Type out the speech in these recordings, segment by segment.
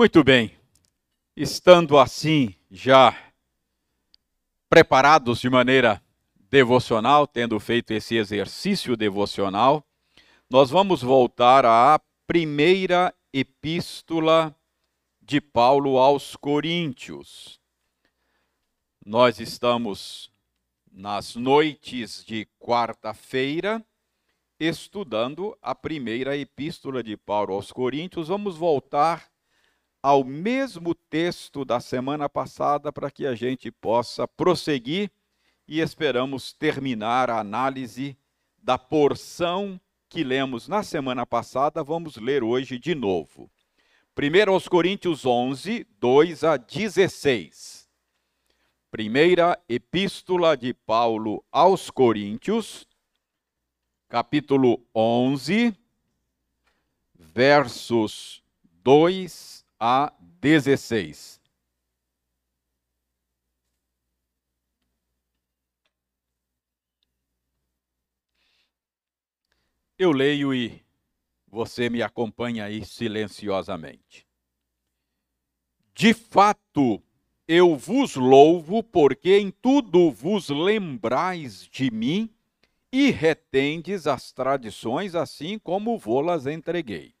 Muito bem. Estando assim já preparados de maneira devocional, tendo feito esse exercício devocional, nós vamos voltar à primeira epístola de Paulo aos Coríntios. Nós estamos nas noites de quarta-feira estudando a primeira epístola de Paulo aos Coríntios. Vamos voltar ao mesmo texto da semana passada para que a gente possa prosseguir e esperamos terminar a análise da porção que lemos na semana passada, vamos ler hoje de novo. 1 aos Coríntios 11, 2 a 16. Primeira epístola de Paulo aos Coríntios, capítulo 11, versos 2 a 16. Eu leio e você me acompanha aí silenciosamente. De fato, eu vos louvo, porque em tudo vos lembrais de mim e retendes as tradições, assim como vô-las entreguei.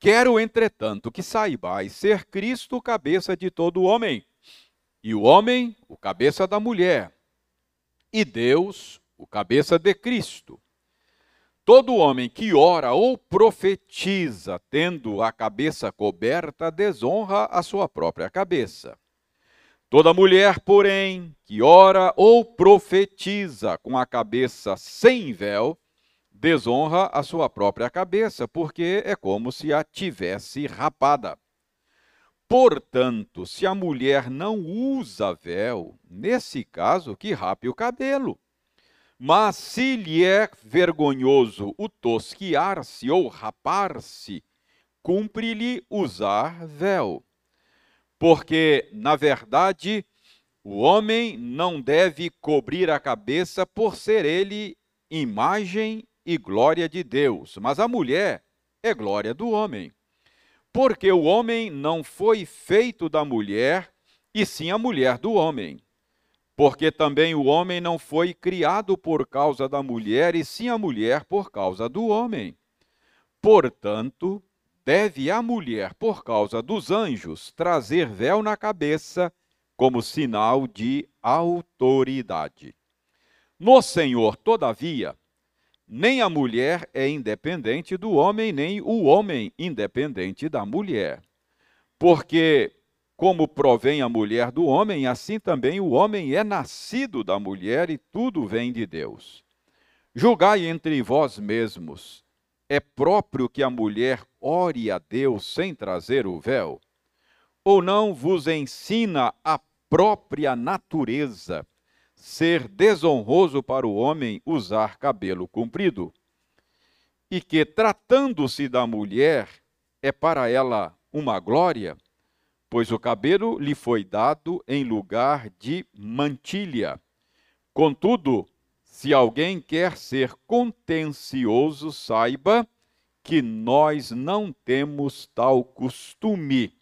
Quero, entretanto, que saibais ser Cristo cabeça de todo homem, e o homem o cabeça da mulher, e Deus o cabeça de Cristo. Todo homem que ora ou profetiza, tendo a cabeça coberta, desonra a sua própria cabeça. Toda mulher, porém, que ora ou profetiza com a cabeça sem véu, desonra a sua própria cabeça, porque é como se a tivesse rapada. Portanto, se a mulher não usa véu, nesse caso, que rape o cabelo. Mas se lhe é vergonhoso o tosquiar-se ou rapar-se, cumpre-lhe usar véu. Porque, na verdade, o homem não deve cobrir a cabeça por ser ele imagem e glória de Deus, mas a mulher é glória do homem. Porque o homem não foi feito da mulher, e sim a mulher do homem. Porque também o homem não foi criado por causa da mulher, e sim a mulher por causa do homem. Portanto, deve a mulher, por causa dos anjos, trazer véu na cabeça como sinal de autoridade. No Senhor, todavia, nem a mulher é independente do homem, nem o homem independente da mulher. Porque, como provém a mulher do homem, assim também o homem é nascido da mulher e tudo vem de Deus. Julgai entre vós mesmos: é próprio que a mulher ore a Deus sem trazer o véu? Ou não vos ensina a própria natureza ser desonroso para o homem usar cabelo comprido, e que, tratando-se da mulher, é para ela uma glória, pois o cabelo lhe foi dado em lugar de mantilha. Contudo, se alguém quer ser contencioso, saiba que nós não temos tal costume,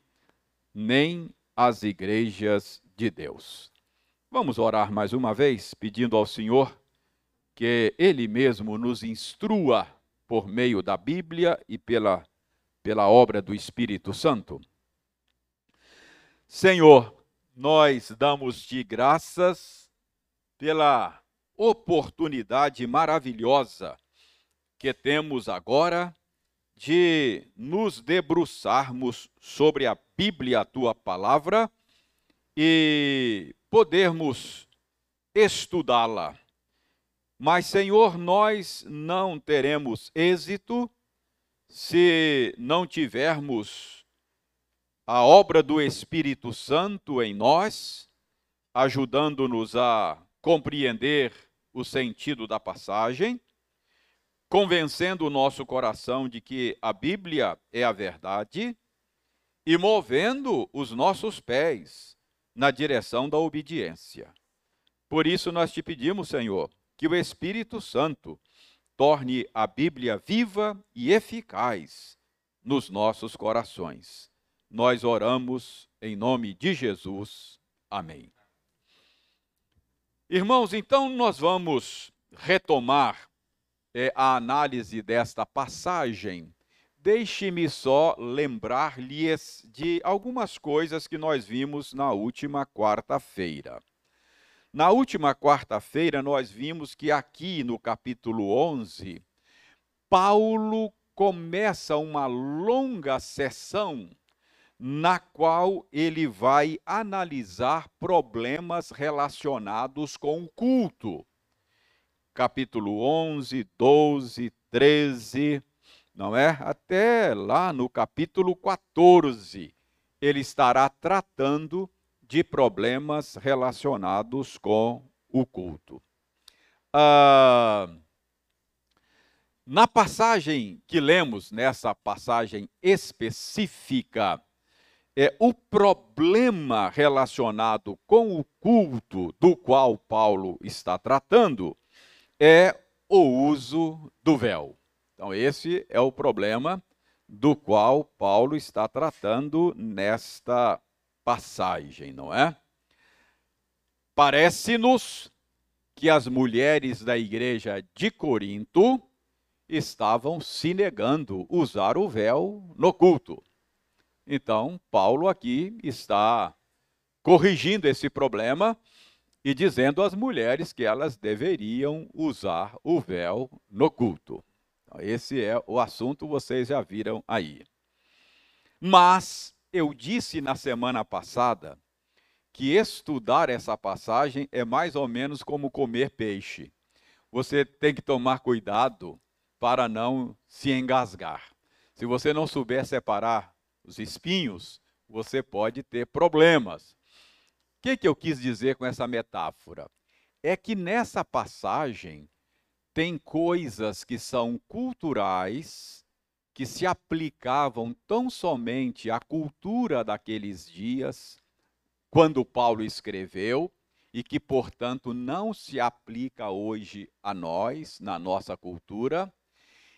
nem as igrejas de Deus. Vamos orar mais uma vez, pedindo ao Senhor que Ele mesmo nos instrua por meio da Bíblia e pela, pela obra do Espírito Santo. Senhor, nós damos-te graças pela oportunidade maravilhosa que temos agora de nos debruçarmos sobre a Bíblia, a tua palavra, e podermos estudá-la. Mas, Senhor, nós não teremos êxito se não tivermos a obra do Espírito Santo em nós, ajudando-nos a compreender o sentido da passagem, convencendo o nosso coração de que a Bíblia é a verdade e movendo os nossos pés na direção da obediência. Por isso nós te pedimos, Senhor, que o Espírito Santo torne a Bíblia viva e eficaz nos nossos corações. nós oramos em nome de Jesus. Amém. Irmãos, então nós vamos retomar é, a análise desta passagem. Deixe-me só lembrar-lhes de algumas coisas que nós vimos na última quarta-feira. Na última quarta-feira, nós vimos que aqui no capítulo 11, Paulo começa uma longa sessão na qual ele vai analisar problemas relacionados com o culto. Capítulo 11, 12, 13, não é? Até lá no capítulo 14, ele estará tratando de problemas relacionados com o culto. Ah, na passagem que lemos, nessa passagem específica, é o problema relacionado com o culto do qual Paulo está tratando é o uso do véu. Então, esse é o problema do qual Paulo está tratando nesta passagem, não é? Parece-nos que as mulheres da igreja de Corinto estavam se negando usar o véu no culto. Então, Paulo aqui está corrigindo esse problema e dizendo às mulheres que elas deveriam usar o véu no culto. Esse é o assunto, vocês já viram aí. Mas eu disse na semana passada que estudar essa passagem é mais ou menos como comer peixe. Você tem que tomar cuidado para não se engasgar. Se você não souber separar os espinhos, você pode ter problemas. O que, que eu quis dizer com essa metáfora? É que nessa passagem tem coisas que são culturais, que se aplicavam tão somente à cultura daqueles dias, quando Paulo escreveu, e que, portanto, não se aplica hoje a nós, na nossa cultura,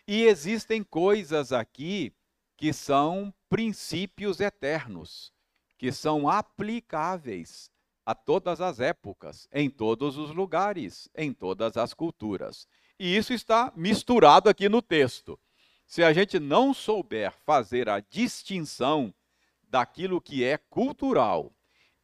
e existem coisas aqui que são princípios eternos, que são aplicáveis a todas as épocas, em todos os lugares, em todas as culturas. E isso está misturado aqui no texto. Se a gente não souber fazer a distinção daquilo que é cultural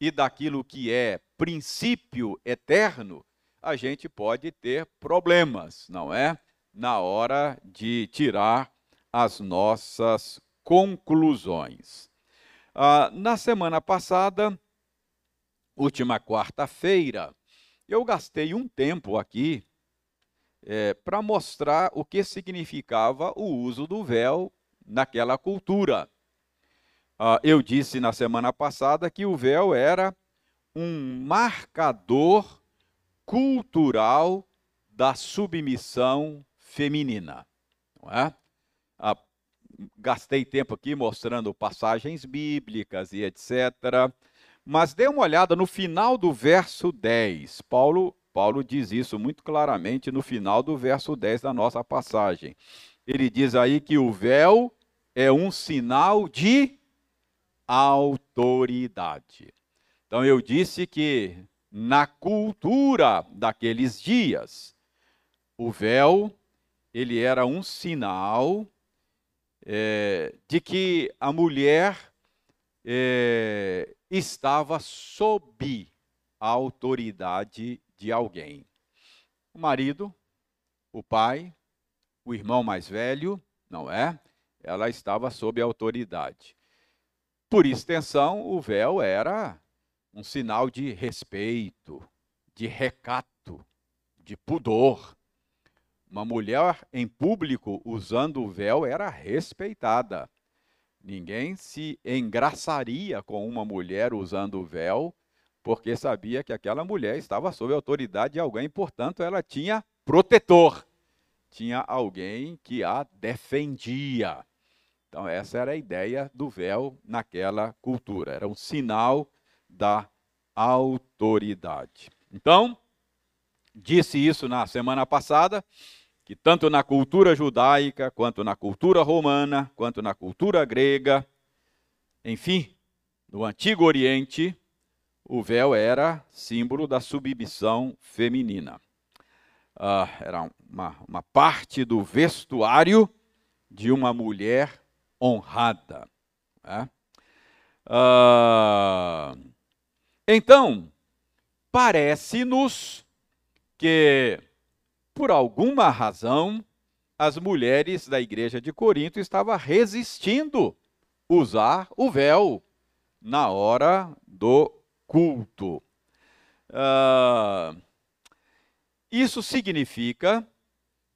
e daquilo que é princípio eterno, a gente pode ter problemas, não é? na hora de tirar as nossas conclusões. Ah, na semana passada, última quarta-feira, eu gastei um tempo aqui é, para mostrar o que significava o uso do véu naquela cultura. Ah, eu disse na semana passada que o véu era um marcador cultural da submissão feminina. É? Ah, gastei tempo aqui mostrando passagens bíblicas e etc. Mas dê uma olhada no final do verso 10. Paulo, Paulo diz isso muito claramente no final do verso 10 da nossa passagem. Ele diz aí que o véu é um sinal de autoridade. Então eu disse que na cultura daqueles dias, o véu ele era um sinal é, de que a mulher é, estava sob a autoridade de alguém. O marido, o pai, o irmão mais velho, não é? Ela estava sob autoridade. Por extensão, o véu era um sinal de respeito, de recato, de pudor. Uma mulher em público usando o véu era respeitada. Ninguém se engraçaria com uma mulher usando o véu, porque sabia que aquela mulher estava sob a autoridade de alguém, portanto, ela tinha protetor, tinha alguém que a defendia. Então, essa era a ideia do véu naquela cultura, era um sinal da autoridade. Então, disse isso na semana passada, que tanto na cultura judaica, quanto na cultura romana, quanto na cultura grega, Enfim, no Antigo Oriente, o véu era símbolo da submissão feminina. Uh, era uma, uma parte do vestuário de uma mulher honrada. Né? Uh, então, parece-nos que, por alguma razão, as mulheres da igreja de Corinto estavam resistindo usar o véu na hora do culto. Uh, isso significa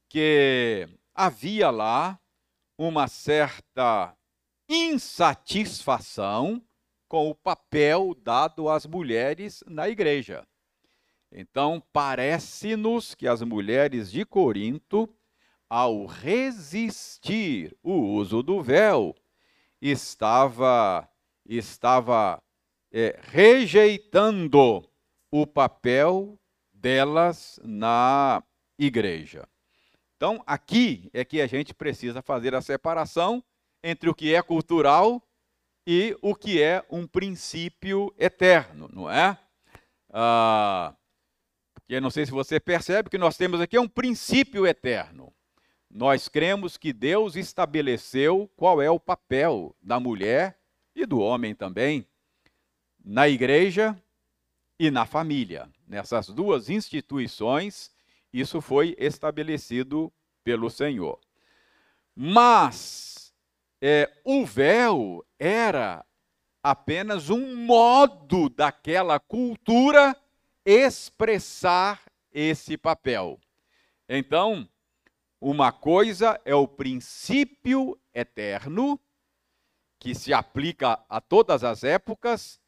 que havia lá uma certa insatisfação com o papel dado às mulheres na igreja. Então, parece-nos que as mulheres de Corinto, ao resistir o uso do véu, estava estava é, rejeitando o papel delas na igreja. Então, aqui é que a gente precisa fazer a separação entre o que é cultural e o que é um princípio eterno, não é? Ah, porque não sei se você percebe que nós temos aqui um princípio eterno. Nós cremos que Deus estabeleceu qual é o papel da mulher e do homem também na igreja e na família. Nessas duas instituições, isso foi estabelecido pelo Senhor. Mas é, o véu era apenas um modo daquela cultura expressar esse papel. Então, uma coisa é o princípio eterno, que se aplica a todas as épocas,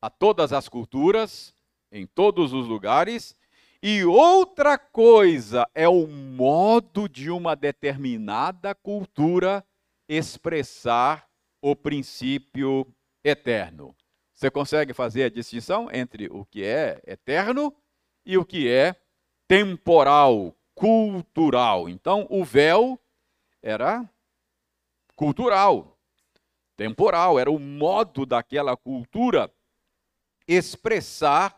a todas as culturas, em todos os lugares, e outra coisa é o modo de uma determinada cultura expressar o princípio eterno. Você consegue fazer a distinção entre o que é eterno e o que é temporal, cultural. Então, o véu era cultural, temporal, era o modo daquela cultura expressar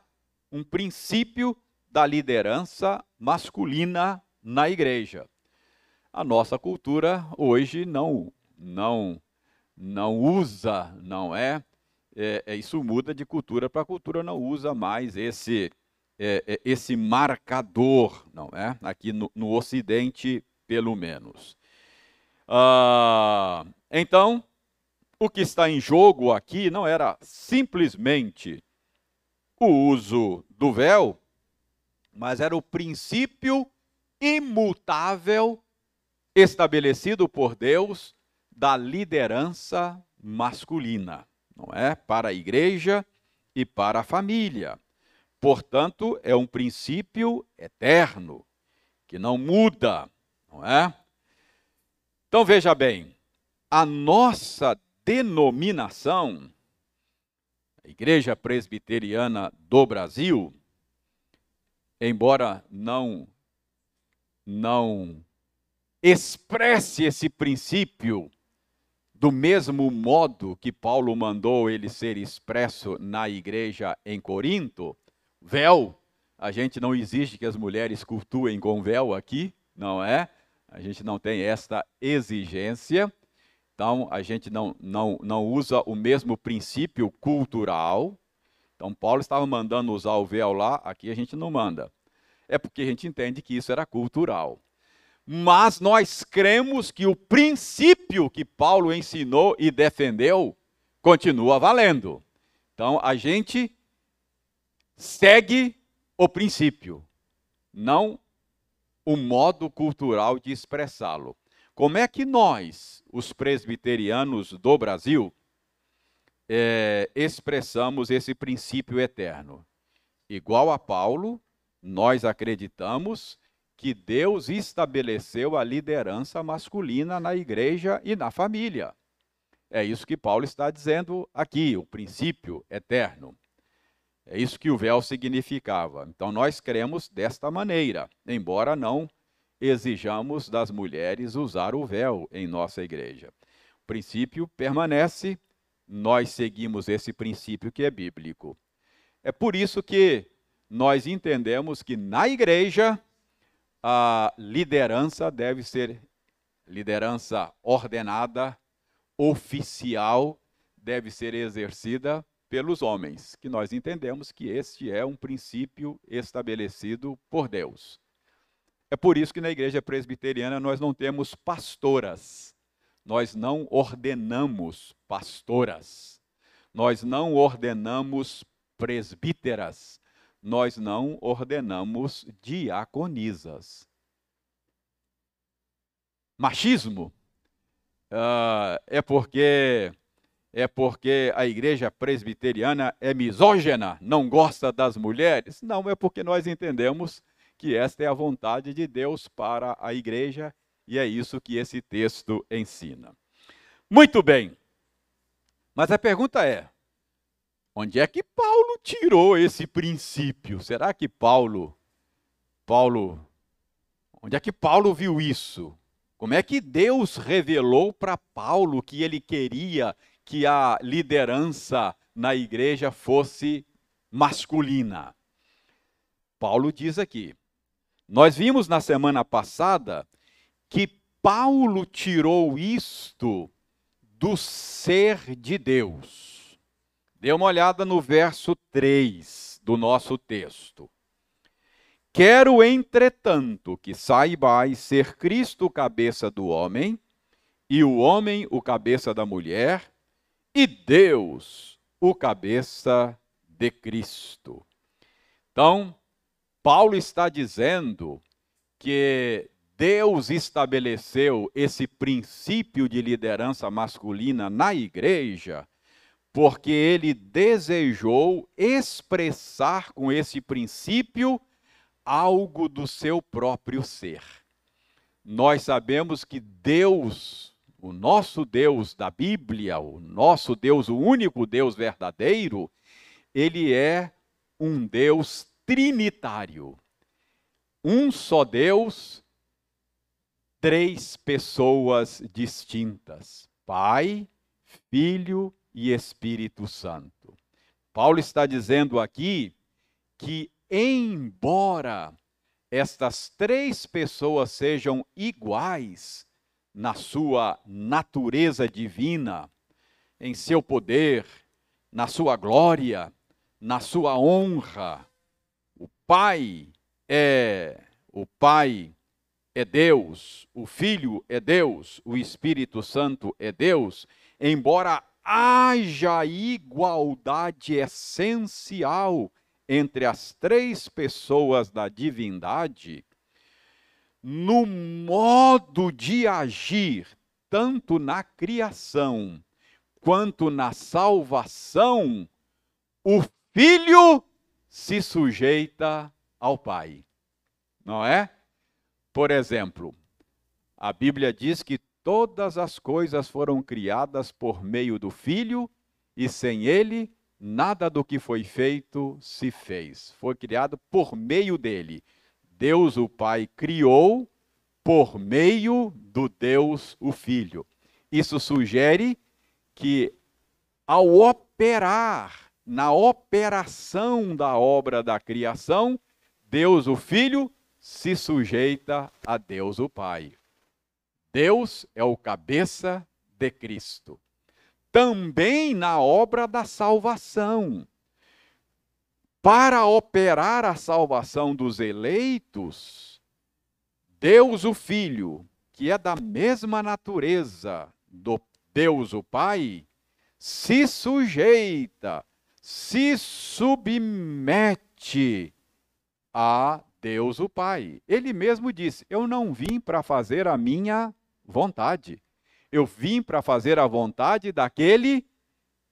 um princípio da liderança masculina na igreja. A nossa cultura hoje não não não usa, não é? é, é isso muda de cultura para cultura, não usa mais esse é, é, esse marcador, não é? Aqui no, no Ocidente, pelo menos. Ah, então, o que está em jogo aqui não era simplesmente o uso do véu, mas era o princípio imutável estabelecido por Deus da liderança masculina, não é? Para a igreja e para a família. Portanto, é um princípio eterno, que não muda, não é? Então veja bem, a nossa denominação, Igreja Presbiteriana do Brasil, embora não não expresse esse princípio do mesmo modo que Paulo mandou ele ser expresso na igreja em Corinto, véu, a gente não exige que as mulheres cultuem com véu aqui, não é? A gente não tem esta exigência. Então, a gente não, não, não usa o mesmo princípio cultural. Então, Paulo estava mandando usar o véu lá, aqui a gente não manda. É porque a gente entende que isso era cultural mas nós cremos que o princípio que Paulo ensinou e defendeu continua valendo. Então a gente segue o princípio, não o modo cultural de expressá-lo. Como é que nós, os presbiterianos do Brasil, é, expressamos esse princípio eterno? Igual a Paulo, nós acreditamos que Deus estabeleceu a liderança masculina na igreja e na família. É isso que Paulo está dizendo aqui, o princípio eterno. É isso que o véu significava. Então nós cremos desta maneira, embora não exijamos das mulheres usar o véu em nossa igreja. O princípio permanece, nós seguimos esse princípio que é bíblico. É por isso que nós entendemos que na igreja a liderança deve ser liderança ordenada, oficial, deve ser exercida pelos homens, que nós entendemos que este é um princípio estabelecido por Deus. É por isso que na igreja presbiteriana nós não temos pastoras, nós não ordenamos pastoras, nós não ordenamos presbíteras, nós não ordenamos diaconisas. Machismo uh, é porque é porque a igreja presbiteriana é misógina, não gosta das mulheres? Não, é porque nós entendemos que esta é a vontade de Deus para a igreja e é isso que esse texto ensina. Muito bem. Mas a pergunta é: onde é que Paulo tirou esse princípio? Será que Paulo Paulo Onde é que Paulo viu isso? Como é que Deus revelou para Paulo que ele queria que a liderança na igreja fosse masculina? Paulo diz aqui. Nós vimos na semana passada que Paulo tirou isto do ser de Deus. Dê uma olhada no verso 3 do nosso texto. Quero, entretanto, que saibais ser Cristo cabeça do homem, e o homem o cabeça da mulher, e Deus o cabeça de Cristo. Então, Paulo está dizendo que Deus estabeleceu esse princípio de liderança masculina na igreja porque ele desejou expressar com esse princípio algo do seu próprio ser. Nós sabemos que Deus, o nosso Deus da Bíblia, o nosso Deus, o único Deus verdadeiro, ele é um Deus trinitário. Um só Deus três pessoas distintas: Pai, Filho e Espírito Santo. Paulo está dizendo aqui que, embora estas três pessoas sejam iguais na sua natureza divina, em seu poder, na sua glória, na sua honra, Pai é o Pai é Deus, o Filho é Deus, o Espírito Santo é Deus, embora haja igualdade essencial entre as três pessoas da divindade, no modo de agir, tanto na criação quanto na salvação, o Filho se sujeita ao Pai. Não é? Por exemplo, a Bíblia diz que todas as coisas foram criadas por meio do Filho e sem ele nada do que foi feito se fez. Foi criado por meio dele. Deus o Pai criou por meio do Deus o Filho. Isso sugere que ao operar na operação da obra da criação, Deus o Filho se sujeita a Deus o Pai. Deus é o cabeça de Cristo. Também na obra da salvação. Para operar a salvação dos eleitos, Deus o Filho, que é da mesma natureza do Deus o Pai, se sujeita, se submete a Deus o Pai. Ele mesmo disse: Eu não vim para fazer a minha vontade. Eu vim para fazer a vontade daquele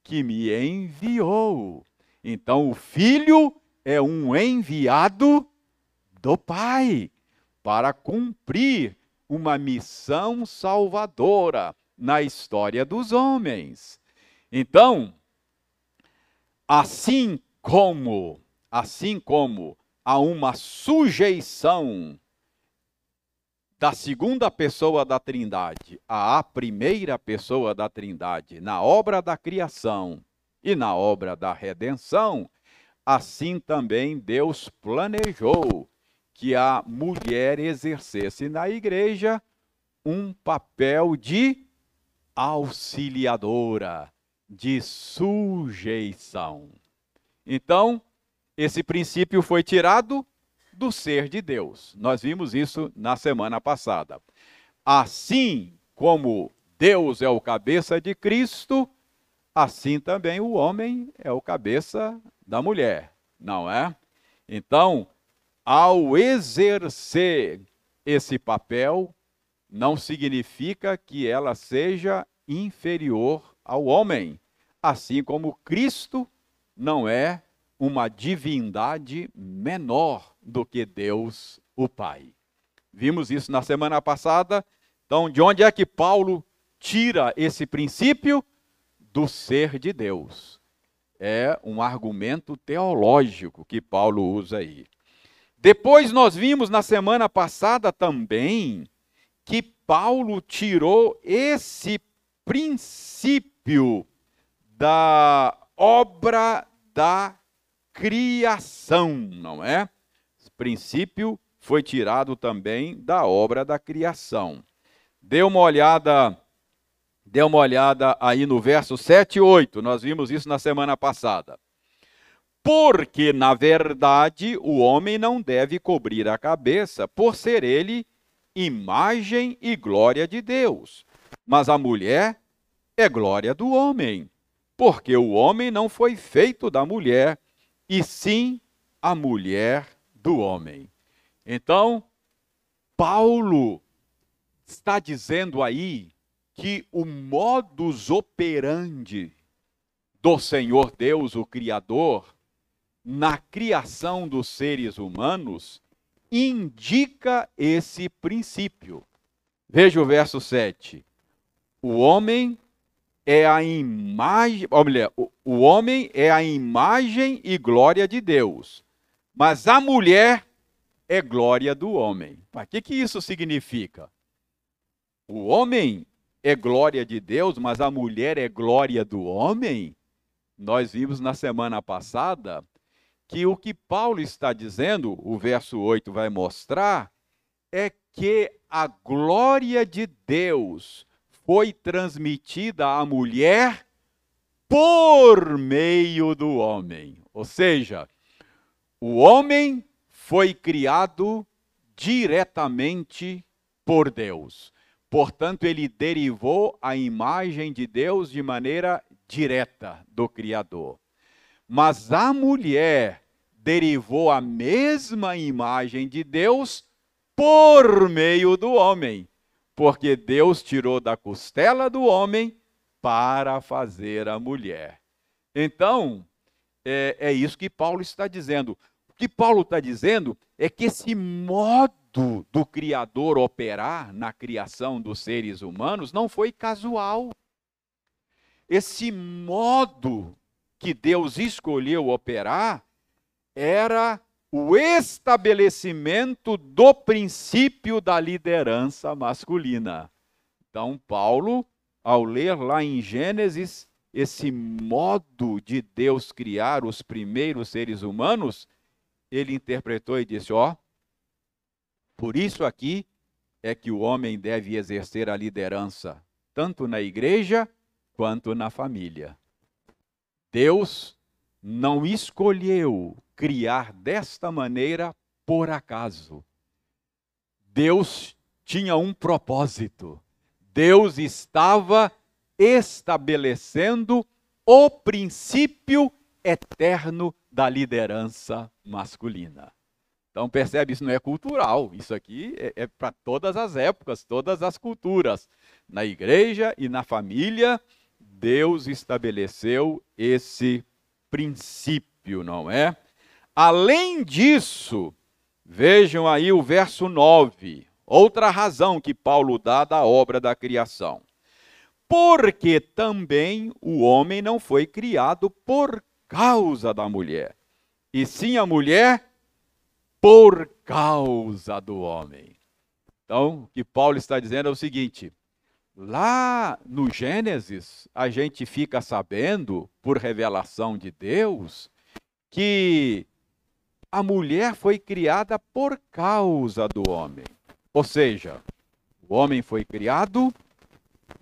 que me enviou. Então, o filho é um enviado do Pai para cumprir uma missão salvadora na história dos homens. Então, assim como, assim como a uma sujeição da segunda pessoa da Trindade à primeira pessoa da Trindade na obra da criação e na obra da redenção, assim também Deus planejou que a mulher exercesse na igreja um papel de auxiliadora, de sujeição. Então, esse princípio foi tirado do ser de Deus. Nós vimos isso na semana passada. Assim como Deus é o cabeça de Cristo, assim também o homem é o cabeça da mulher, não é? Então, ao exercer esse papel, não significa que ela seja inferior ao homem, assim como Cristo não é uma divindade menor do que Deus o Pai. Vimos isso na semana passada. Então, de onde é que Paulo tira esse princípio? Do ser de Deus. É um argumento teológico que Paulo usa aí. Depois nós vimos na semana passada também que Paulo tirou esse princípio da obra da criação, não é? Esse princípio foi tirado também da obra da criação. Dê uma olhada, dê uma olhada aí no verso 7 e 8. Nós vimos isso na semana passada. Porque, na verdade, o homem não deve cobrir a cabeça, por ser ele imagem e glória de Deus. Mas a mulher é glória do homem, porque o homem não foi feito da mulher, e sim a mulher do homem. Então, Paulo está dizendo aí que o modus operandi do Senhor Deus, o Criador, na criação dos seres humanos, indica esse princípio. Veja o verso 7. O homem é a imagem, olha, o, o homem é a imagem e glória de Deus, mas a mulher é glória do homem. O que, que isso significa? O homem é glória de Deus, mas a mulher é glória do homem? Nós vimos na semana passada que o que Paulo está dizendo, o verso 8 vai mostrar, é que a glória de Deus foi transmitida à mulher por meio do homem. Ou seja, o homem foi criado diretamente por Deus. Portanto, ele derivou a imagem de Deus de maneira direta do Criador. Mas a mulher derivou a mesma imagem de Deus por meio do homem porque Deus tirou da costela do homem para fazer a mulher. Então, é, é isso que Paulo está dizendo. O que Paulo está dizendo é que esse modo do Criador operar na criação dos seres humanos não foi casual. Esse modo que Deus escolheu operar era o estabelecimento do princípio da liderança masculina. Então, Paulo, ao ler lá em Gênesis esse modo de Deus criar os primeiros seres humanos, ele interpretou e disse: Ó, por isso aqui é que o homem deve exercer a liderança, tanto na igreja quanto na família. Deus não escolheu criar desta maneira por acaso. Deus tinha um propósito. Deus estava estabelecendo o princípio eterno da liderança masculina. Então percebe, isso não é cultural, isso aqui é, é para todas as épocas, todas as culturas. Na igreja e na família, Deus estabeleceu esse princípio, não é? Além disso, vejam aí o verso 9, outra razão que Paulo dá da obra da criação. Porque também o homem não foi criado por causa da mulher, e sim a mulher por causa do homem. Então, o que Paulo está dizendo é o seguinte: lá no Gênesis, a gente fica sabendo, por revelação de Deus, que a mulher foi criada por causa do homem. Ou seja, o homem foi criado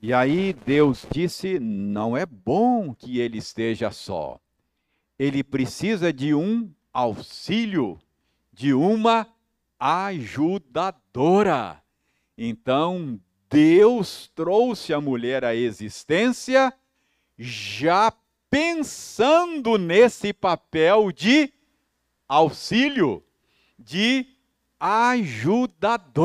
e aí Deus disse: não é bom que ele esteja só. Ele precisa de um auxílio, de uma ajudadora. Então, Deus trouxe a mulher à existência já pensando nesse papel de auxílio, de ajudadora.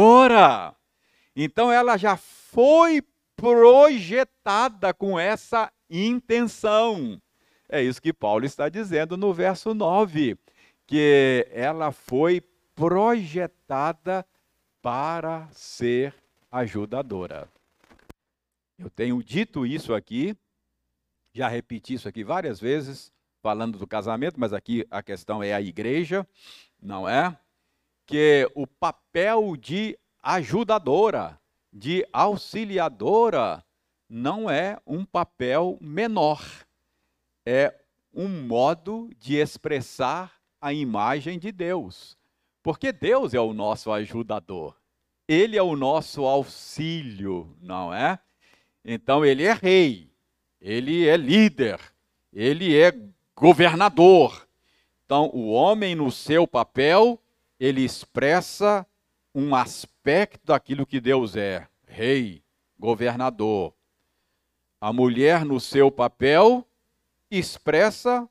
Então ela já foi projetada com essa intenção. É isso que Paulo está dizendo no verso 9, que ela foi projetada para ser ajudadora. Eu tenho dito isso aqui, já repeti isso aqui várias vezes, falando do casamento, mas aqui a questão é a igreja, não é? Que o papel de ajudadora, de auxiliadora, não é um papel menor. É um modo de expressar a imagem de Deus. Porque Deus é o nosso ajudador. Ele é o nosso auxílio, não é? Então ele é rei, ele é líder, ele é governador. Então o homem no seu papel, ele expressa um aspecto daquilo que Deus é: rei, governador. A mulher no seu papel expressa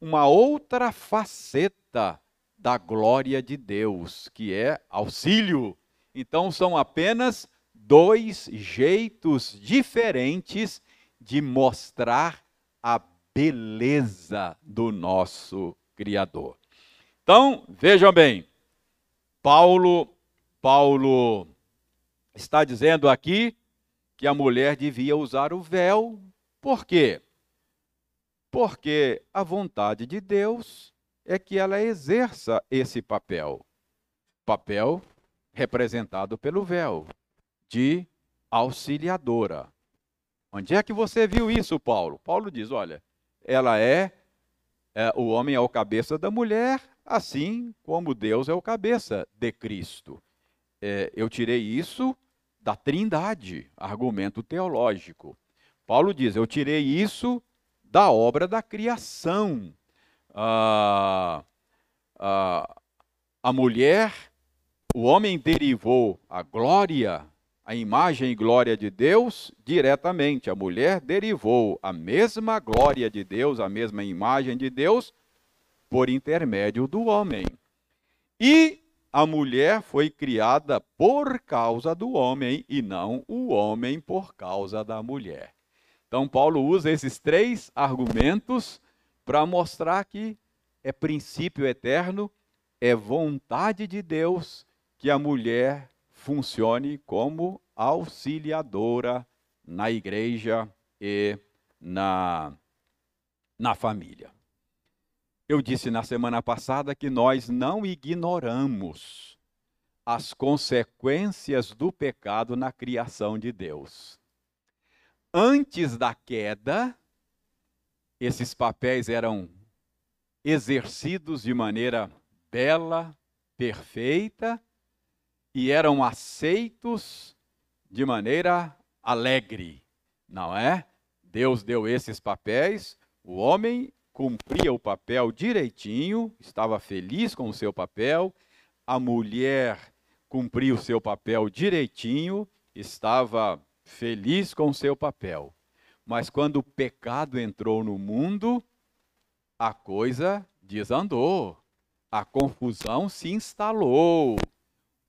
uma outra faceta da glória de Deus, que é auxílio. Então são apenas dois jeitos diferentes de mostrar a beleza do nosso Criador. Então, vejam bem, Paulo Paulo está dizendo aqui que a mulher devia usar o véu. Por quê? Porque a vontade de Deus é que ela exerça esse papel. Papel representado pelo véu, de auxiliadora. Onde é que você viu isso, Paulo? Paulo diz: olha, ela é, é, o homem é o cabeça da mulher, assim como Deus é o cabeça de Cristo. É, eu tirei isso da Trindade, argumento teológico. Paulo diz: eu tirei isso da obra da criação a, a, a mulher, o homem derivou a glória, a imagem e glória de Deus diretamente. A mulher derivou a mesma glória de Deus, a mesma imagem de Deus, por intermédio do homem. E a mulher foi criada por causa do homem e não o homem por causa da mulher. Então, Paulo usa esses três argumentos para mostrar que é princípio eterno, é vontade de Deus que a mulher funcione como auxiliadora na igreja e na, na família. Eu disse na semana passada que nós não ignoramos as consequências do pecado na criação de Deus. Antes da queda, esses papéis eram exercidos de maneira bela, perfeita e eram aceitos de maneira alegre, não é? Deus deu esses papéis, o homem cumpria o papel direitinho, estava feliz com o seu papel, a mulher cumpria o seu papel direitinho, estava feliz com o seu papel. Mas quando o pecado entrou no mundo, a coisa desandou, a confusão se instalou.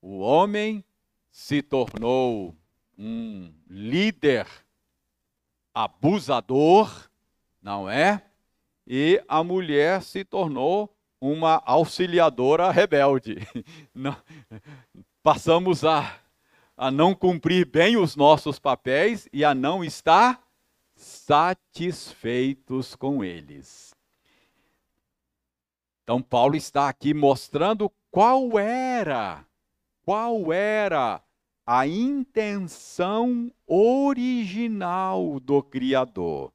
O homem se tornou um líder abusador, não é? E a mulher se tornou uma auxiliadora rebelde. passamos a, a não cumprir bem os nossos papéis e a não estar satisfeitos com eles. Então, Paulo está aqui mostrando qual era, qual era a intenção original do Criador.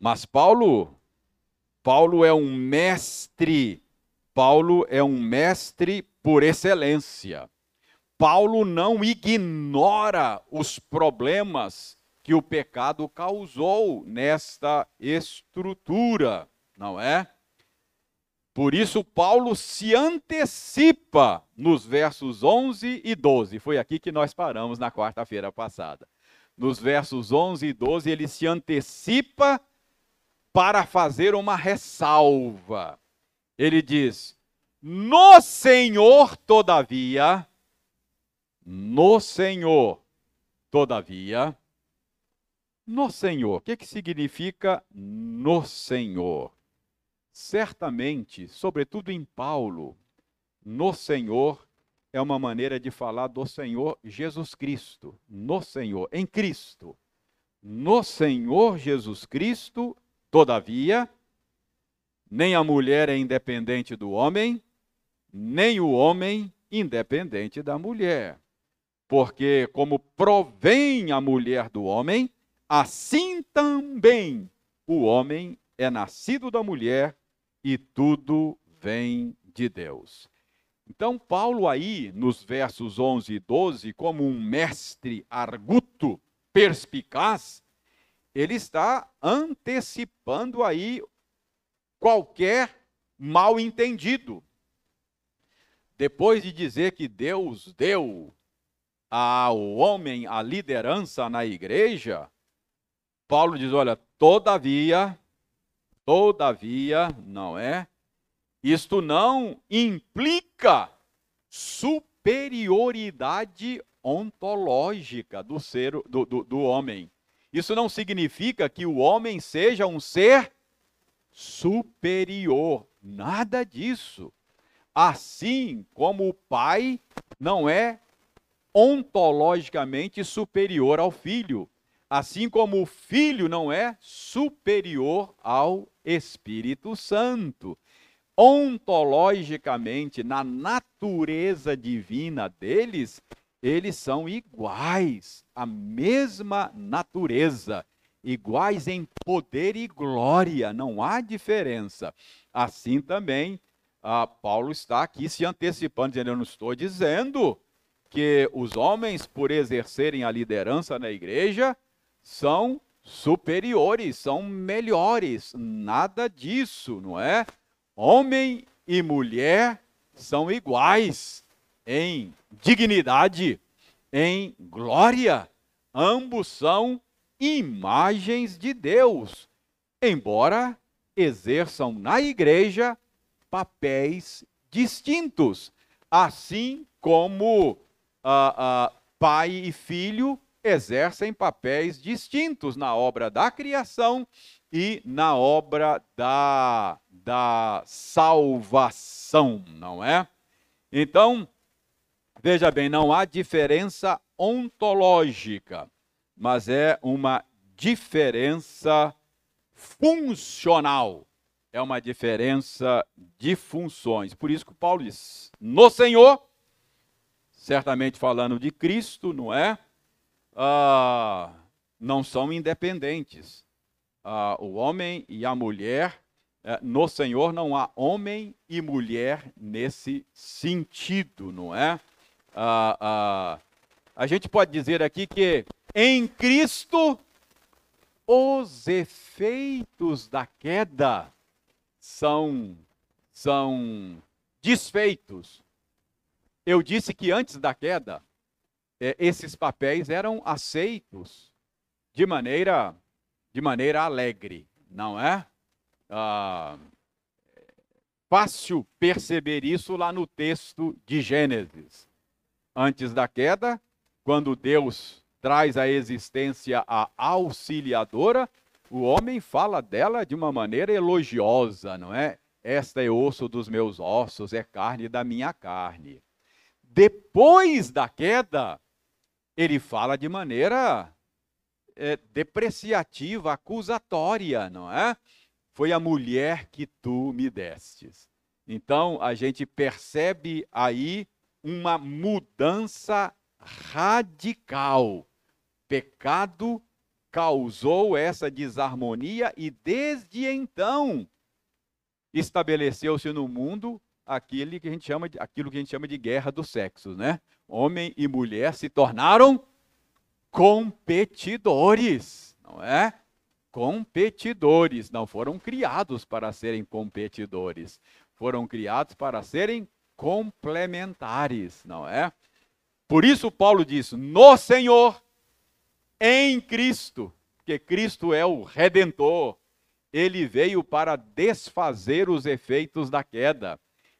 Mas Paulo, Paulo é um mestre, Paulo é um mestre por excelência. Paulo não ignora os problemas que o pecado causou nesta estrutura, não é? Por isso, Paulo se antecipa nos versos 11 e 12. Foi aqui que nós paramos na quarta-feira passada. Nos versos 11 e 12, ele se antecipa para fazer uma ressalva. Ele diz: No Senhor, todavia, no Senhor, todavia, no Senhor. O que, que significa no Senhor? Certamente, sobretudo em Paulo, no Senhor é uma maneira de falar do Senhor Jesus Cristo. No Senhor, em Cristo. No Senhor Jesus Cristo, todavia, nem a mulher é independente do homem, nem o homem independente da mulher. Porque, como provém a mulher do homem, assim também o homem é nascido da mulher e tudo vem de Deus. Então, Paulo, aí, nos versos 11 e 12, como um mestre arguto, perspicaz, ele está antecipando aí qualquer mal entendido. Depois de dizer que Deus deu ao homem a liderança na igreja, Paulo diz: olha, todavia, todavia, não é? Isto não implica superioridade ontológica do ser do, do, do homem. Isso não significa que o homem seja um ser superior. Nada disso. Assim como o pai não é ontologicamente superior ao filho assim como o Filho não é superior ao Espírito Santo. Ontologicamente, na natureza divina deles, eles são iguais, a mesma natureza, iguais em poder e glória, não há diferença. Assim também, Paulo está aqui se antecipando, dizendo: Eu não estou dizendo que os homens, por exercerem a liderança na igreja, são superiores, são melhores. Nada disso, não é? Homem e mulher são iguais em dignidade, em glória. Ambos são imagens de Deus, embora exerçam na igreja papéis distintos, assim como ah, ah, pai e filho exercem papéis distintos na obra da criação e na obra da, da salvação, não é? Então, veja bem, não há diferença ontológica, mas é uma diferença funcional. É uma diferença de funções. Por isso que Paulo diz: no Senhor, certamente falando de Cristo, não é? Ah, não são independentes. Ah, o homem e a mulher, eh, no Senhor não há homem e mulher nesse sentido, não é? Ah, ah, a gente pode dizer aqui que em Cristo os efeitos da queda são, são desfeitos. Eu disse que antes da queda, é, esses papéis eram aceitos de maneira, de maneira alegre, não é? Ah, fácil perceber isso lá no texto de Gênesis. Antes da queda, quando Deus traz à existência a auxiliadora, o homem fala dela de uma maneira elogiosa, não é? Esta é osso dos meus ossos, é carne da minha carne. Depois da queda, ele fala de maneira é, depreciativa, acusatória, não é? Foi a mulher que tu me destes. Então, a gente percebe aí uma mudança radical. Pecado causou essa desarmonia e desde então estabeleceu-se no mundo aquilo que a gente chama de, aquilo que a gente chama de guerra dos sexos, né? Homem e mulher se tornaram competidores, não é? Competidores, não foram criados para serem competidores, foram criados para serem complementares, não é? Por isso Paulo diz: "No Senhor, em Cristo", porque Cristo é o redentor. Ele veio para desfazer os efeitos da queda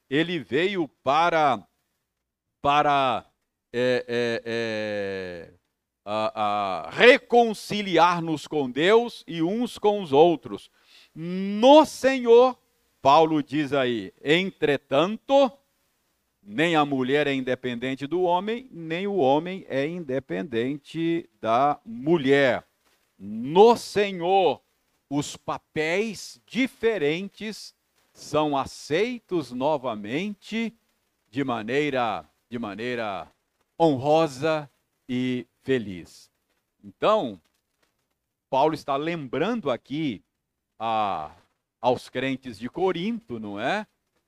ele veio para, para é, é, é, reconciliar-nos com Deus e uns com os outros. No Senhor, Paulo diz aí, entretanto, nem a mulher é independente do homem, nem o homem é independente da mulher. No Senhor, os papéis diferentes são aceitos novamente de maneira, de maneira honrosa e feliz. Então, Paulo está lembrando aqui a, aos crentes de Corinto, não é?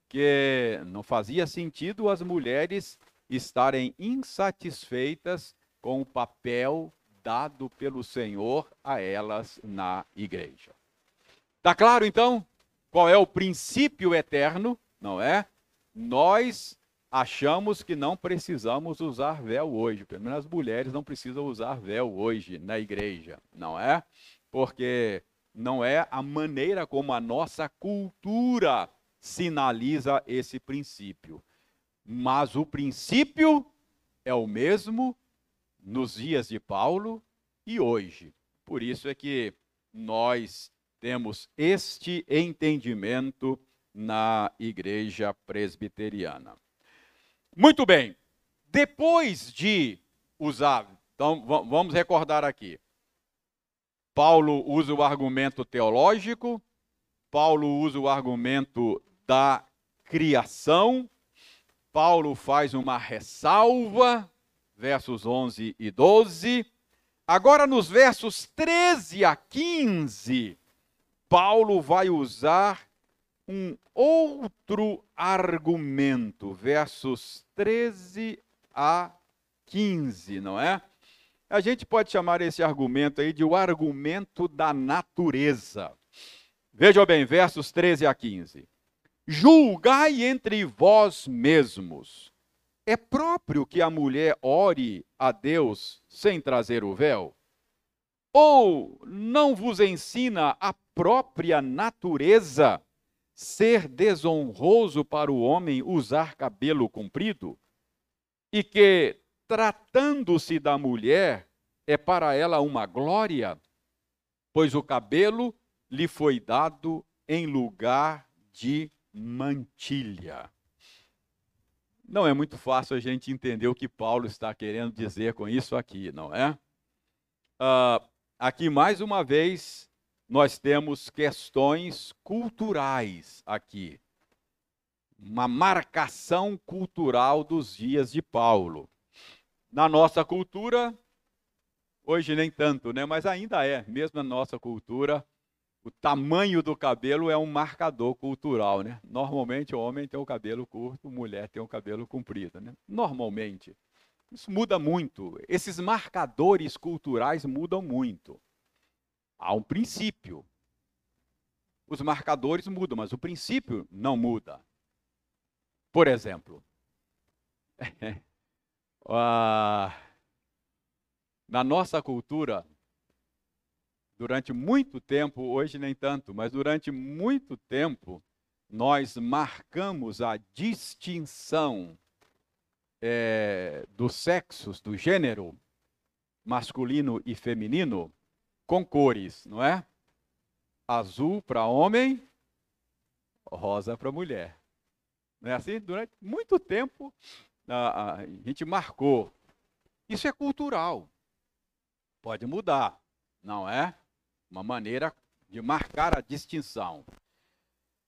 Que não fazia sentido as mulheres estarem insatisfeitas com o papel dado pelo Senhor a elas na igreja. Tá claro então? Qual é o princípio eterno? Não é? Nós achamos que não precisamos usar véu hoje. Pelo menos as mulheres não precisam usar véu hoje na igreja, não é? Porque não é a maneira como a nossa cultura sinaliza esse princípio. Mas o princípio é o mesmo nos dias de Paulo e hoje. Por isso é que nós temos este entendimento na igreja presbiteriana. Muito bem, depois de usar, então vamos recordar aqui. Paulo usa o argumento teológico, Paulo usa o argumento da criação, Paulo faz uma ressalva, versos 11 e 12. Agora, nos versos 13 a 15, Paulo vai usar um outro argumento, versos 13 a 15, não é? A gente pode chamar esse argumento aí de o argumento da natureza. Veja bem, versos 13 a 15. Julgai entre vós mesmos. É próprio que a mulher ore a Deus sem trazer o véu? Ou não vos ensina a própria natureza ser desonroso para o homem usar cabelo comprido? E que, tratando-se da mulher, é para ela uma glória, pois o cabelo lhe foi dado em lugar de mantilha. Não é muito fácil a gente entender o que Paulo está querendo dizer com isso aqui, não é? Uh, aqui, mais uma vez, nós temos questões culturais aqui. Uma marcação cultural dos dias de Paulo. Na nossa cultura, hoje nem tanto, né? mas ainda é, mesmo na nossa cultura, o tamanho do cabelo é um marcador cultural. Né? Normalmente o homem tem o cabelo curto, a mulher tem o cabelo comprido. Né? Normalmente. Isso muda muito. Esses marcadores culturais mudam muito. Há um princípio. Os marcadores mudam, mas o princípio não muda. Por exemplo, na nossa cultura, durante muito tempo, hoje nem tanto, mas durante muito tempo, nós marcamos a distinção é, dos sexos, do gênero masculino e feminino, com cores, não é? Azul para homem, rosa para mulher. Não é assim? Durante muito tempo a, gente marcou. Isso é cultural. Pode mudar, não é? Uma maneira de marcar a distinção.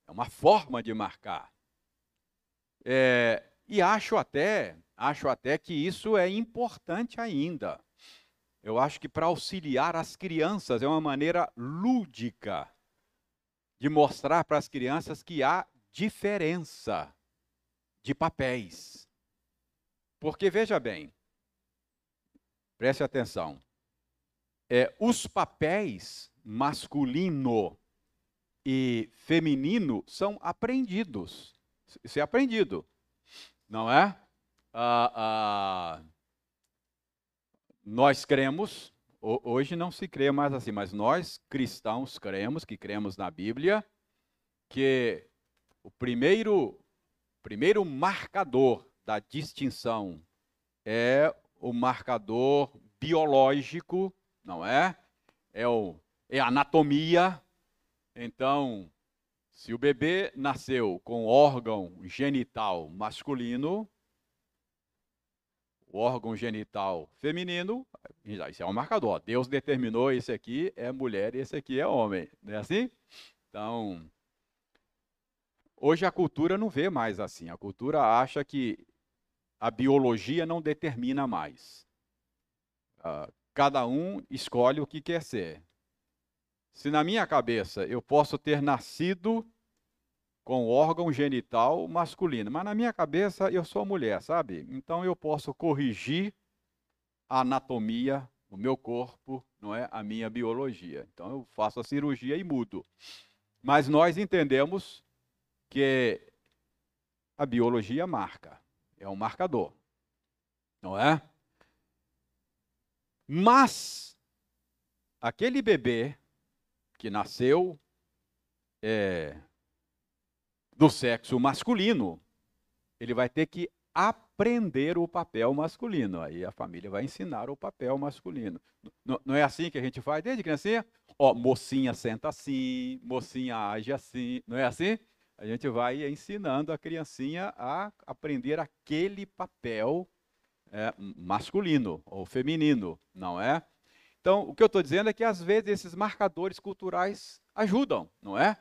É uma forma de marcar. É, e acho até, acho até que isso é importante ainda. Eu acho que para auxiliar as crianças é uma maneira lúdica de mostrar para as crianças que há diferença de papéis. Porque veja bem, preste atenção, é, os papéis masculino e feminino são aprendidos. Isso é aprendido, não é? Ah, ah, nós cremos, hoje não se crê mais assim, mas nós cristãos cremos, que cremos na Bíblia, que o primeiro, primeiro marcador da distinção é o marcador biológico, não é? É, o, é anatomia. Então, se o bebê nasceu com órgão genital masculino, o órgão genital feminino, isso é um marcador. Deus determinou esse aqui é mulher e esse aqui é homem. Não é assim? Então, hoje a cultura não vê mais assim. A cultura acha que a biologia não determina mais. Uh, cada um escolhe o que quer ser. Se na minha cabeça eu posso ter nascido com órgão genital masculino. Mas na minha cabeça eu sou mulher, sabe? Então eu posso corrigir a anatomia, o meu corpo, não é a minha biologia. Então eu faço a cirurgia e mudo. Mas nós entendemos que a biologia marca, é um marcador. Não é? Mas aquele bebê que nasceu é, do sexo masculino, ele vai ter que aprender o papel masculino. Aí a família vai ensinar o papel masculino. Não, é assim que a gente faz desde criancinha? Ó, mocinha senta assim, mocinha age assim. Não é assim? A gente vai ensinando a criancinha a aprender aquele papel é, masculino ou feminino, não é? Então, o que eu estou dizendo é que às vezes esses marcadores culturais ajudam, não é?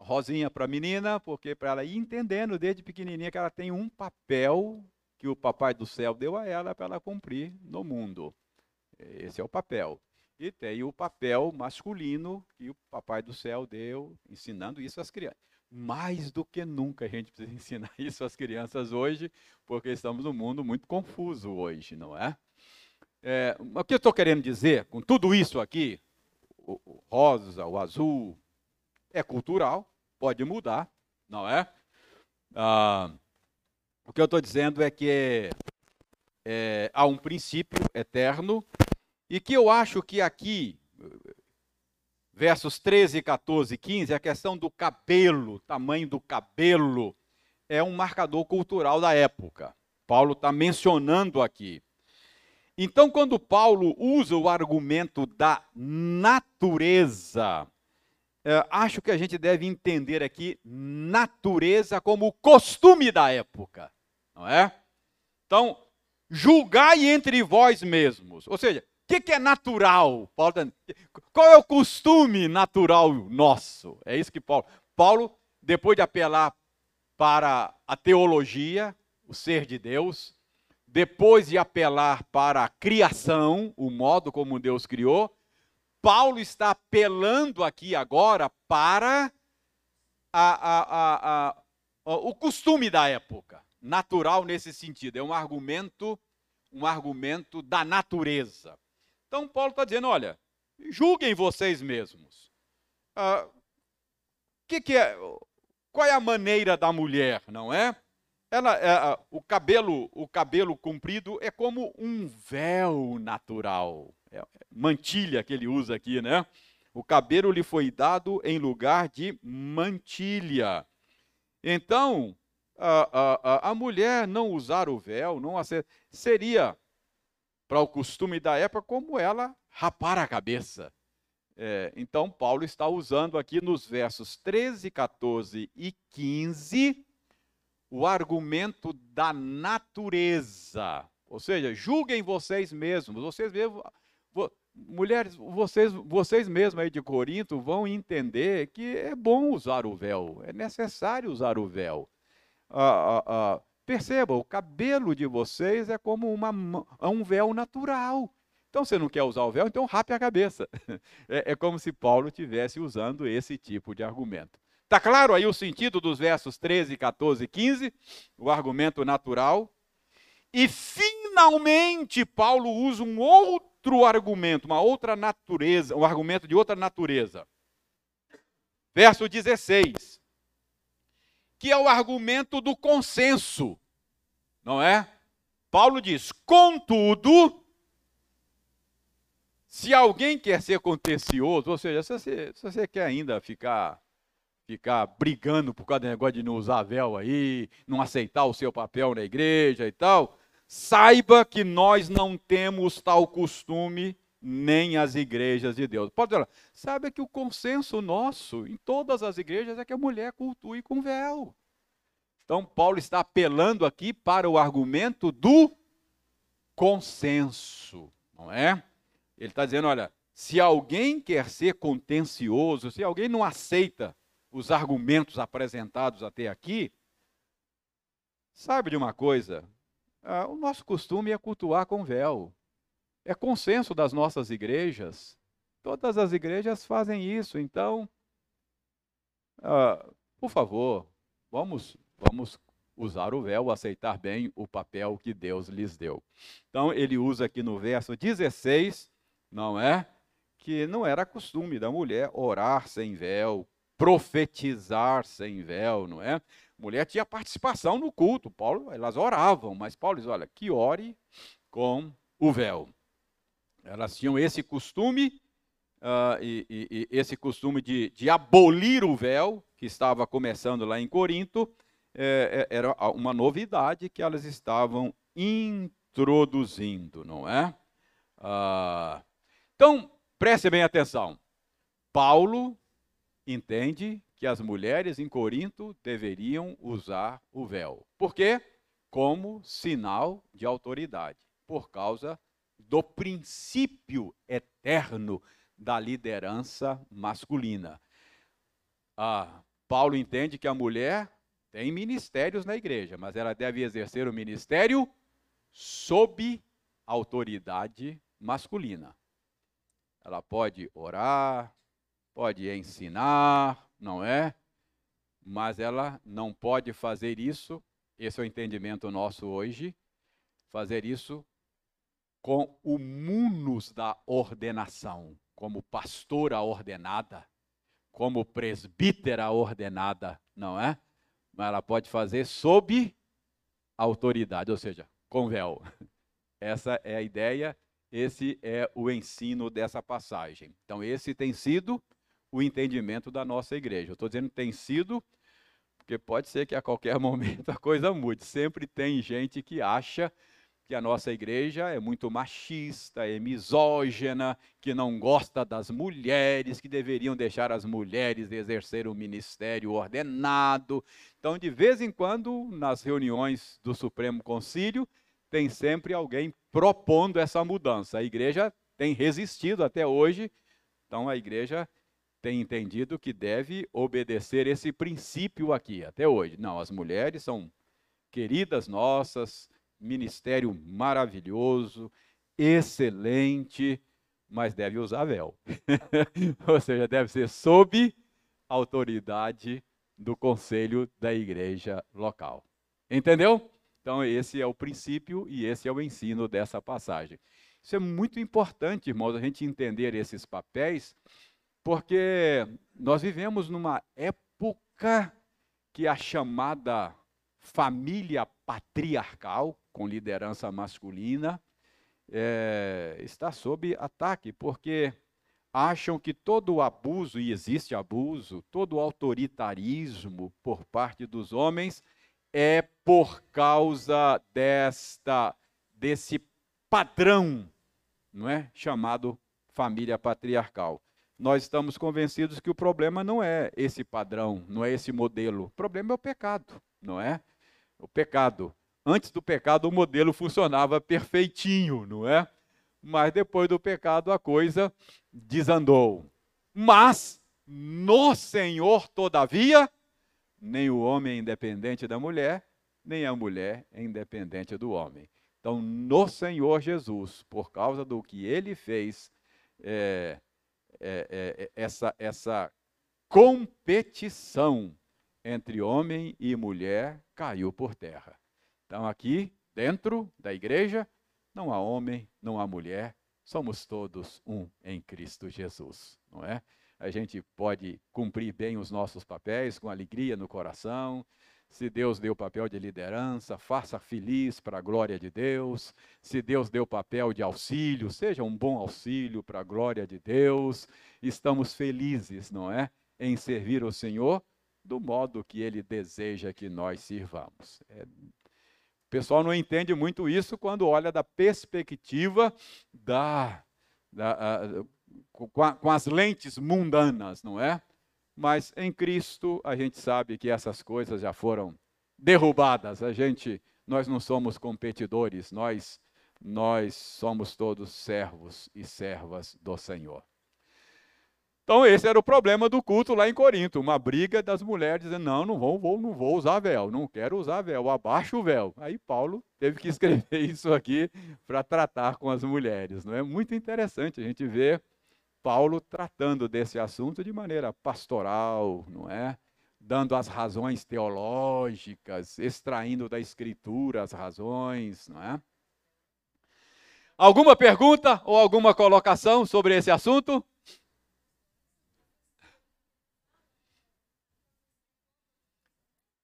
Rosinha para a menina, porque para ela ir entendendo desde pequenininha que ela tem um papel que o papai do céu deu a ela para ela cumprir no mundo. Esse é o papel. E tem o papel masculino que o papai do céu deu, ensinando isso às crianças. Mais do que nunca a gente precisa ensinar isso às crianças hoje, porque estamos num mundo muito confuso hoje, não é? é o que eu estou querendo dizer com tudo isso aqui, o, o rosa, o azul, é cultural, pode mudar, não é? Ah, o que eu estou dizendo é que é, há um princípio eterno e que eu acho que aqui, versos 13, 14 e 15, a questão do cabelo, tamanho do cabelo, é um marcador cultural da época. Paulo está mencionando aqui. Então, quando Paulo usa o argumento da natureza, é, acho que a gente deve entender aqui natureza como costume da época, não é? Então, julgai entre vós mesmos. Ou seja, o que, que, é natural? Paulo, tá qual é o costume natural nosso? É isso que Paulo. Paulo, depois de apelar para a teologia, o ser de Deus, depois de apelar para a criação, o modo como Deus criou, Paulo está apelando aqui agora para a, a, a, o costume da época, natural nesse sentido. É um argumento, um argumento da natureza. Então Paulo está dizendo, olha, julguem vocês mesmos. Ah, que que é, qual é a maneira da mulher, não é? Ela, é, o cabelo, o cabelo comprido é como um véu natural é, mantilha que ele usa aqui, né? O cabelo lhe foi dado em lugar de mantilha. Então, a, a, a mulher não usar o véu, não seria para o costume da época como ela rapar a cabeça. É, então, Paulo está usando aqui nos versos 13, 14 e 15 o argumento da natureza. Ou seja, julguem vocês mesmos. Vocês mesmos mulheres, vocês, vocês mesmos aí de Corinto vão entender que é bom usar o véu, é necessário usar o véu. Ah, ah, ah, perceba, o cabelo de vocês é como uma, é um véu natural. Então você não quer usar o véu, então rape a cabeça. É, é como se Paulo estivesse usando esse tipo de argumento. Está claro aí o sentido dos versos 13, 14 e 15? O argumento natural. E finalmente Paulo usa um outro argumento, uma outra natureza, um argumento de outra natureza. Verso 16. Que é o argumento do consenso. Não é? Paulo diz: "Contudo, se alguém quer ser contencioso, ou seja, se você, se você quer ainda ficar ficar brigando por causa do negócio de não usar véu aí, não aceitar o seu papel na igreja e tal, saiba que nós não temos tal costume nem as igrejas de Deus. Pode falar, sabe que o consenso nosso em todas as igrejas é que a mulher cultue com véu. Então, Paulo está apelando aqui para o argumento do consenso, não é? Ele está dizendo: olha, se alguém quer ser contencioso, se alguém não aceita os argumentos apresentados até aqui, sabe de uma coisa? Ah, o nosso costume é cultuar com véu. É consenso das nossas igrejas. Todas as igrejas fazem isso. Então, ah, por favor, vamos, vamos usar o véu, aceitar bem o papel que Deus lhes deu. Então, ele usa aqui no verso 16, não é? Que não era costume da mulher orar sem véu, profetizar sem véu, não é? Mulher tinha participação no culto, Paulo, elas oravam, mas Paulo diz, olha, que ore com o véu. Elas tinham esse costume, uh, e, e, e, esse costume de, de, abolir o véu, que estava começando lá em Corinto, é, é, era uma novidade que elas estavam introduzindo, não é? Uh, então, preste bem atenção. Paulo entende que as mulheres em Corinto deveriam usar o véu. Por quê? Como sinal de autoridade, por causa do princípio eterno da liderança masculina. Ah, Paulo entende que a mulher tem ministérios na igreja, mas ela deve exercer o ministério sob autoridade masculina. Ela pode orar, pode ensinar, não é? Mas ela não pode fazer isso, esse é o entendimento nosso hoje, fazer isso com o munus da ordenação, como pastora ordenada, como presbítera ordenada, não é? Mas ela pode fazer sob autoridade, ou seja, com véu. Essa é a ideia, esse é o ensino dessa passagem. Então, esse tem sido o entendimento da nossa igreja. Eu estou dizendo tem sido, porque pode ser que a qualquer momento a coisa mude. Sempre tem gente que acha que a nossa igreja é muito machista, é misógina, que não gosta das mulheres, que deveriam deixar as mulheres exercer o ministério ordenado. Então, de vez em quando, nas reuniões do Supremo Concílio, tem sempre alguém propondo essa mudança. A igreja tem resistido até hoje, então a igreja tem entendido que deve obedecer esse princípio aqui, até hoje. Não, as mulheres são queridas nossas, ministério maravilhoso, excelente, mas deve usar véu. Ou seja, deve ser sob autoridade do conselho da igreja local. Entendeu? Então, esse é o princípio e esse é o ensino dessa passagem. Isso é muito importante, irmãos, a gente entender esses papéis, porque nós vivemos numa época que a chamada família patriarcal, com liderança masculina, é, está sob ataque, porque acham que todo abuso, e existe abuso, todo autoritarismo por parte dos homens é por causa desta desse padrão, não é, chamado família patriarcal nós estamos convencidos que o problema não é esse padrão, não é esse modelo. O problema é o pecado, não é? O pecado. Antes do pecado, o modelo funcionava perfeitinho, não é? Mas depois do pecado, a coisa desandou. Mas, no Senhor, todavia, nem o homem é independente da mulher, nem a mulher é independente do homem. Então, no Senhor Jesus, por causa do que ele fez, é, é, é, é essa, essa competição entre homem e mulher caiu por terra. Então, aqui dentro da igreja, não há homem, não há mulher, somos todos um em Cristo Jesus, não é? A gente pode cumprir bem os nossos papéis com alegria no coração, se Deus deu papel de liderança, faça feliz para a glória de Deus. Se Deus deu papel de auxílio, seja um bom auxílio para a glória de Deus. Estamos felizes, não é? Em servir o Senhor do modo que Ele deseja que nós sirvamos. É, o pessoal não entende muito isso quando olha da perspectiva da, da a, com, a, com as lentes mundanas, não é? Mas em Cristo a gente sabe que essas coisas já foram derrubadas. A gente, nós não somos competidores, nós nós somos todos servos e servas do Senhor. Então esse era o problema do culto lá em Corinto, uma briga das mulheres dizendo: "Não, não vou, vou, não vou usar véu, não quero usar véu, abaixo o véu". Aí Paulo teve que escrever isso aqui para tratar com as mulheres, não é? Muito interessante a gente ver Paulo tratando desse assunto de maneira pastoral, não é? Dando as razões teológicas, extraindo da escritura as razões, não é? Alguma pergunta ou alguma colocação sobre esse assunto?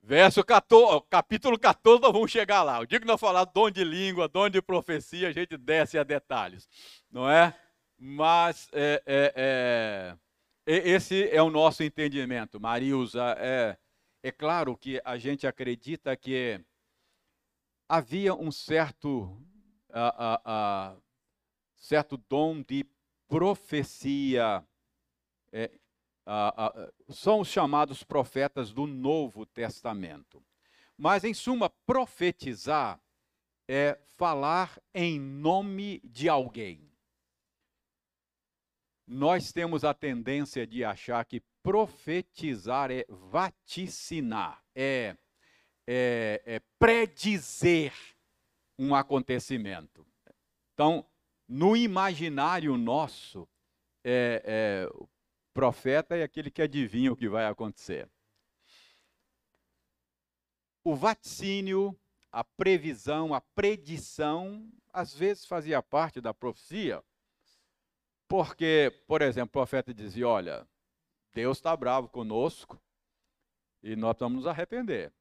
Verso 14, capítulo 14, nós vamos chegar lá. O dia que nós falar dom de língua, dom de profecia, a gente desce a detalhes, não é? Mas é, é, é, esse é o nosso entendimento. Marilza, é, é claro que a gente acredita que havia um certo, certo dom de profecia. É, são os chamados profetas do Novo Testamento. Mas, em suma, profetizar é falar em nome de alguém nós temos a tendência de achar que profetizar é vaticinar, é, é, é predizer um acontecimento. Então, no imaginário nosso, é, é, profeta é aquele que adivinha o que vai acontecer. O vaticínio, a previsão, a predição, às vezes fazia parte da profecia. Porque, por exemplo, o profeta dizia: Olha, Deus está bravo conosco e nós vamos nos arrepender.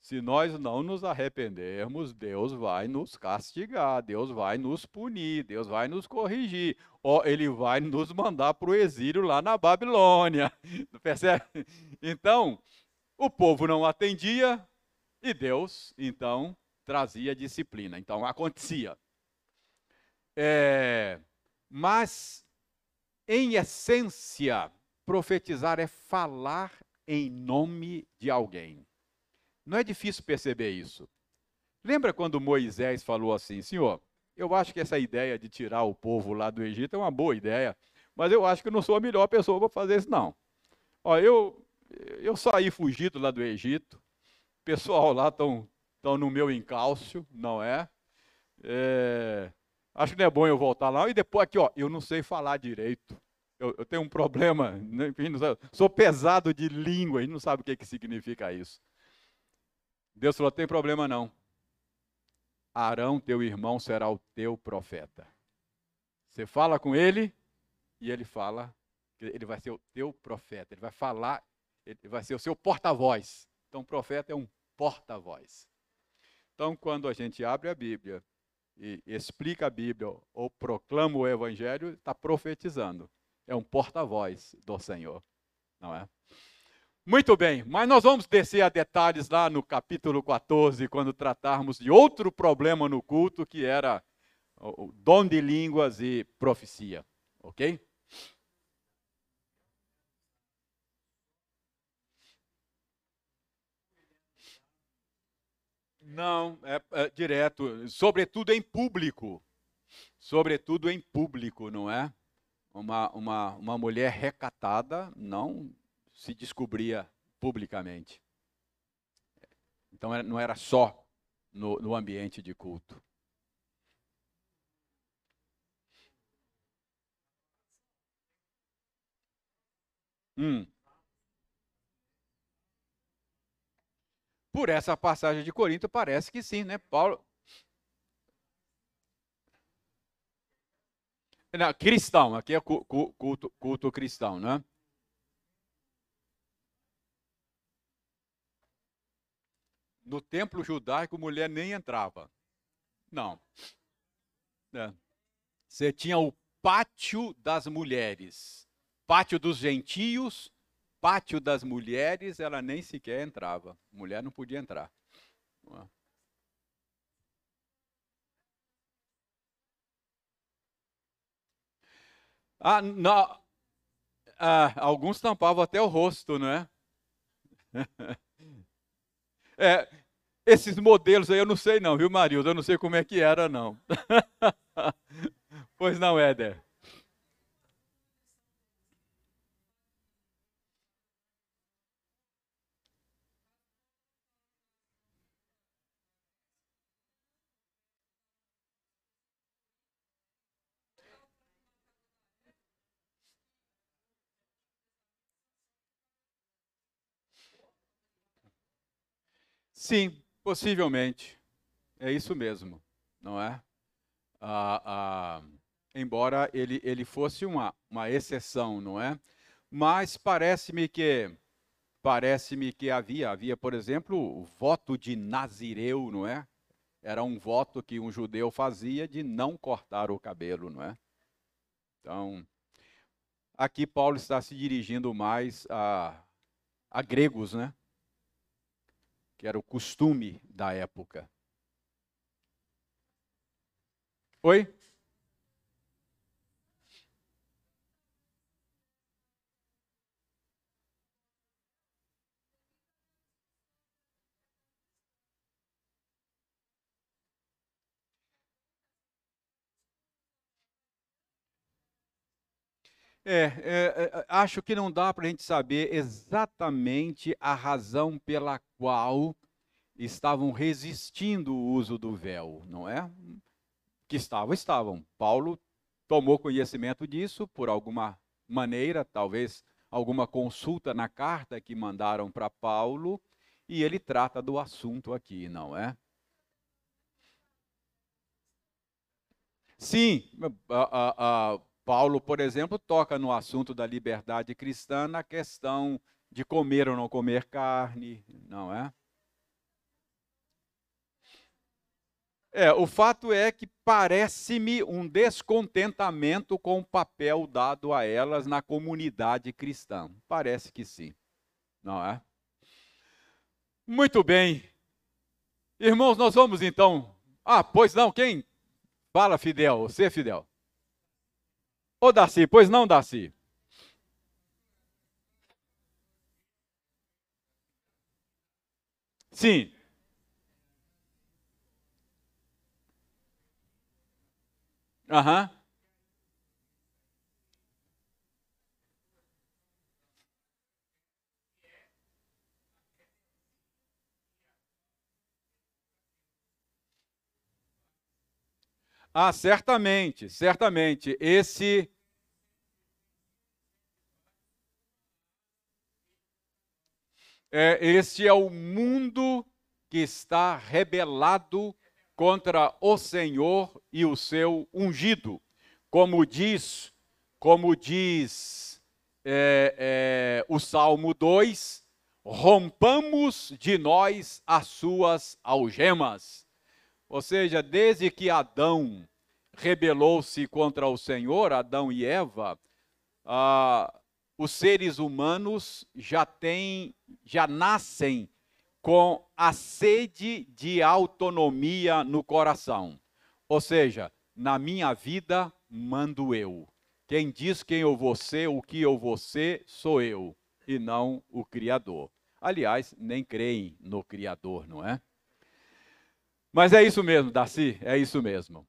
Se nós não nos arrependermos, Deus vai nos castigar, Deus vai nos punir, Deus vai nos corrigir, ou Ele vai nos mandar para o exílio lá na Babilônia. Percebe? Então, o povo não atendia e Deus, então, trazia disciplina. Então, acontecia. É, mas, em essência, profetizar é falar em nome de alguém. Não é difícil perceber isso. Lembra quando Moisés falou assim: Senhor, eu acho que essa ideia de tirar o povo lá do Egito é uma boa ideia, mas eu acho que não sou a melhor pessoa para fazer isso, não. Ó, eu, eu saí fugido lá do Egito, pessoal lá estão no meu encalço, não é? é Acho que não é bom eu voltar lá. E depois aqui, ó, eu não sei falar direito. Eu, eu tenho um problema, né, sou pesado de língua, e não sabe o que, que significa isso. Deus falou: tem problema não. Arão, teu irmão, será o teu profeta. Você fala com ele e ele fala, ele vai ser o teu profeta, ele vai falar, ele vai ser o seu porta-voz. Então, profeta é um porta-voz. Então, quando a gente abre a Bíblia e explica a Bíblia ou proclama o Evangelho, está profetizando. É um porta-voz do Senhor, não é? Muito bem, mas nós vamos descer a detalhes lá no capítulo 14, quando tratarmos de outro problema no culto, que era o dom de línguas e profecia, ok? Não, é, é, direto, sobretudo em público. Sobretudo em público, não é? Uma, uma, uma mulher recatada não se descobria publicamente. Então não era só no, no ambiente de culto. Hum. Por essa passagem de Corinto, parece que sim, né? Paulo. Não, cristão, aqui é culto, culto cristão, né? No templo judaico, mulher nem entrava. Não. É. Você tinha o pátio das mulheres, pátio dos gentios, pátio das mulheres, ela nem sequer entrava. Mulher não podia entrar. Ah, não. Ah, alguns tampavam até o rosto, não é? é? Esses modelos aí eu não sei não, viu, Marilda? Eu não sei como é que era, não. pois não, Éder. Sim, possivelmente. É isso mesmo, não é? Ah, ah, embora ele, ele fosse uma, uma exceção, não é? Mas parece-me que parece-me que havia, havia, por exemplo, o voto de Nazireu, não é? Era um voto que um judeu fazia de não cortar o cabelo, não é? Então, aqui Paulo está se dirigindo mais a, a gregos, né? Que era o costume da época. Oi? É, é, é, acho que não dá para a gente saber exatamente a razão pela qual estavam resistindo o uso do véu, não é? Que estavam, estavam. Paulo tomou conhecimento disso por alguma maneira, talvez alguma consulta na carta que mandaram para Paulo, e ele trata do assunto aqui, não é? Sim, a, a, Paulo, por exemplo, toca no assunto da liberdade cristã na questão de comer ou não comer carne, não é? É, o fato é que parece-me um descontentamento com o papel dado a elas na comunidade cristã. Parece que sim, não é? Muito bem. Irmãos, nós vamos então. Ah, pois não, quem? Fala, Fidel, você, Fidel. Ô Darcy, pois não, Darcy? Sim. Aham. Ah, certamente, certamente. Esse é, este é o mundo que está rebelado contra o Senhor e o seu ungido, como diz, como diz é, é, o Salmo 2, rompamos de nós as suas algemas. Ou seja, desde que Adão rebelou-se contra o Senhor, Adão e Eva, ah, os seres humanos já têm, já nascem com a sede de autonomia no coração. Ou seja, na minha vida mando eu. Quem diz quem eu vou ser, o que eu vou ser, sou eu, e não o Criador. Aliás, nem creem no Criador, não é? Mas é isso mesmo, Darcy, é isso mesmo.